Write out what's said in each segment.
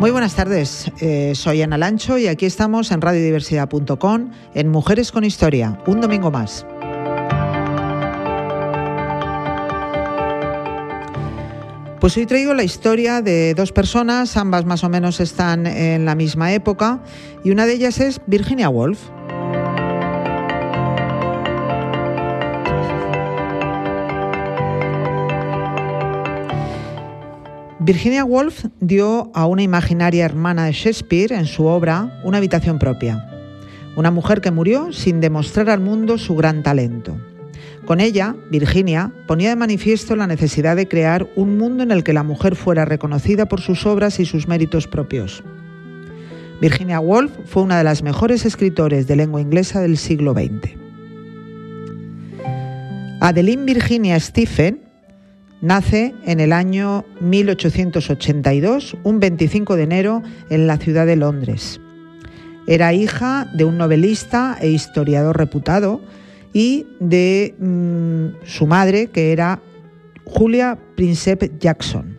Muy buenas tardes, eh, soy Ana Lancho y aquí estamos en radiodiversidad.com en Mujeres con Historia, un domingo más. Pues hoy traigo la historia de dos personas, ambas más o menos están en la misma época, y una de ellas es Virginia Woolf. Virginia Woolf dio a una imaginaria hermana de Shakespeare en su obra una habitación propia. Una mujer que murió sin demostrar al mundo su gran talento. Con ella, Virginia ponía de manifiesto la necesidad de crear un mundo en el que la mujer fuera reconocida por sus obras y sus méritos propios. Virginia Woolf fue una de las mejores escritores de lengua inglesa del siglo XX. Adeline Virginia Stephen Nace en el año 1882, un 25 de enero, en la ciudad de Londres. Era hija de un novelista e historiador reputado y de mm, su madre, que era Julia Princep Jackson.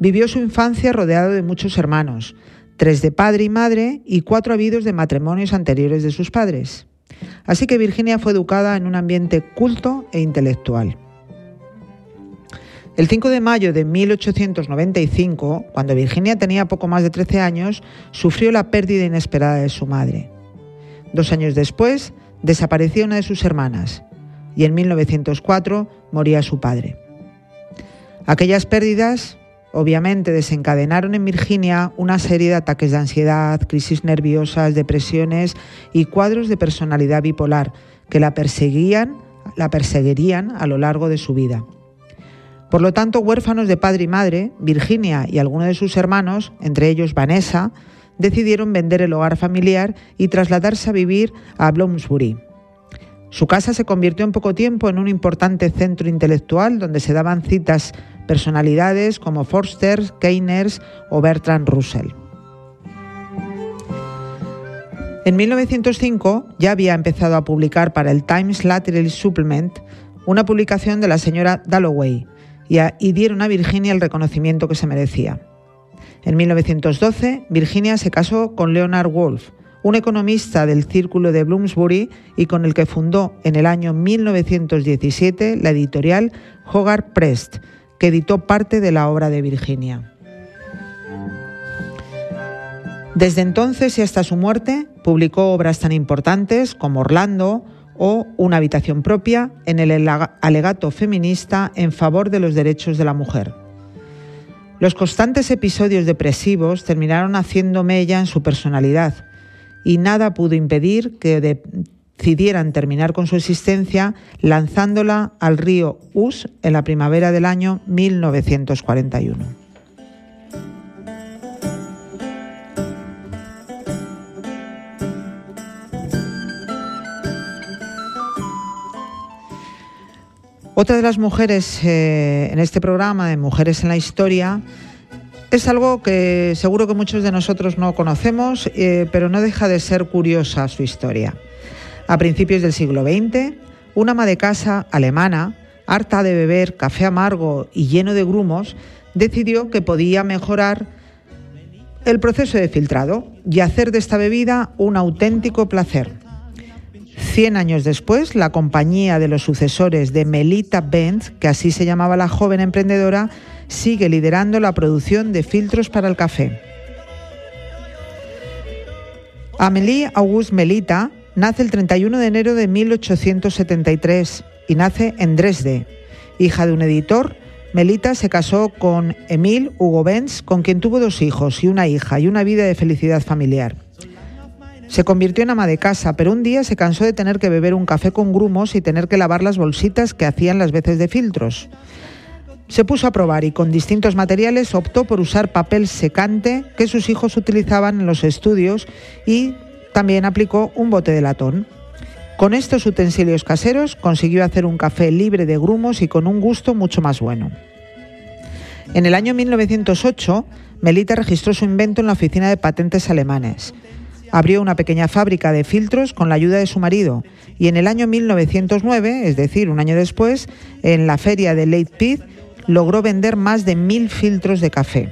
Vivió su infancia rodeado de muchos hermanos, tres de padre y madre y cuatro habidos de matrimonios anteriores de sus padres. Así que Virginia fue educada en un ambiente culto e intelectual. El 5 de mayo de 1895, cuando Virginia tenía poco más de 13 años, sufrió la pérdida inesperada de su madre. Dos años después, desapareció una de sus hermanas y en 1904 moría su padre. Aquellas pérdidas, obviamente, desencadenaron en Virginia una serie de ataques de ansiedad, crisis nerviosas, depresiones y cuadros de personalidad bipolar que la perseguían, la perseguirían a lo largo de su vida. Por lo tanto, huérfanos de padre y madre, Virginia y algunos de sus hermanos, entre ellos Vanessa, decidieron vender el hogar familiar y trasladarse a vivir a Bloomsbury. Su casa se convirtió en poco tiempo en un importante centro intelectual donde se daban citas personalidades como Forster, Keyners o Bertrand Russell. En 1905 ya había empezado a publicar para el Times Laterally Supplement una publicación de la señora Dalloway, y, dieron a Virginia el reconocimiento que se merecía. En 1912, Virginia se casó con Leonard Wolf, un economista del Círculo de Bloomsbury y con el que fundó en el año 1917 la editorial Hogarth Press, que editó parte de la obra de Virginia. Desde entonces y hasta su muerte, publicó obras tan importantes como Orlando, o una habitación propia en el alegato feminista en favor de los derechos de la mujer. Los constantes episodios depresivos terminaron haciendo mella en su personalidad y nada pudo impedir que decidieran terminar con su existencia lanzándola al río Us en la primavera del año 1941. Otra de las mujeres eh, en este programa de Mujeres en la Historia es algo que seguro que muchos de nosotros no conocemos, eh, pero no deja de ser curiosa su historia. A principios del siglo XX, una ama de casa alemana, harta de beber café amargo y lleno de grumos, decidió que podía mejorar el proceso de filtrado y hacer de esta bebida un auténtico placer. Cien años después, la compañía de los sucesores de Melita Benz, que así se llamaba la joven emprendedora, sigue liderando la producción de filtros para el café. Amélie Auguste Melita nace el 31 de enero de 1873 y nace en Dresde. Hija de un editor, Melita se casó con Emile Hugo Benz, con quien tuvo dos hijos y una hija y una vida de felicidad familiar. Se convirtió en ama de casa, pero un día se cansó de tener que beber un café con grumos y tener que lavar las bolsitas que hacían las veces de filtros. Se puso a probar y con distintos materiales optó por usar papel secante que sus hijos utilizaban en los estudios y también aplicó un bote de latón. Con estos utensilios caseros consiguió hacer un café libre de grumos y con un gusto mucho más bueno. En el año 1908, Melita registró su invento en la oficina de patentes alemanes. Abrió una pequeña fábrica de filtros con la ayuda de su marido y en el año 1909, es decir, un año después, en la feria de Leipzig, logró vender más de mil filtros de café.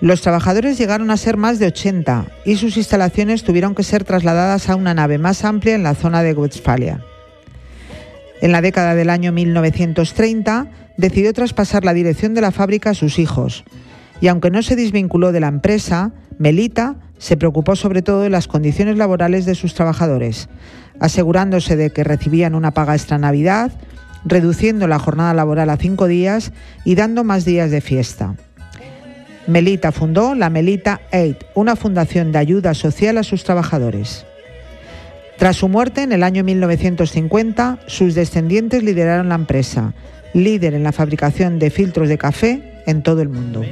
Los trabajadores llegaron a ser más de 80 y sus instalaciones tuvieron que ser trasladadas a una nave más amplia en la zona de Westfalia. En la década del año 1930 decidió traspasar la dirección de la fábrica a sus hijos y aunque no se desvinculó de la empresa, Melita se preocupó sobre todo de las condiciones laborales de sus trabajadores, asegurándose de que recibían una paga extra Navidad, reduciendo la jornada laboral a cinco días y dando más días de fiesta. Melita fundó la Melita Aid, una fundación de ayuda social a sus trabajadores. Tras su muerte en el año 1950, sus descendientes lideraron la empresa, líder en la fabricación de filtros de café en todo el mundo.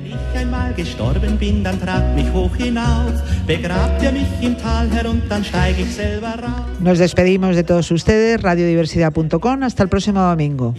Nos despedimos de todos ustedes, radiodiversidad.com, hasta el próximo domingo.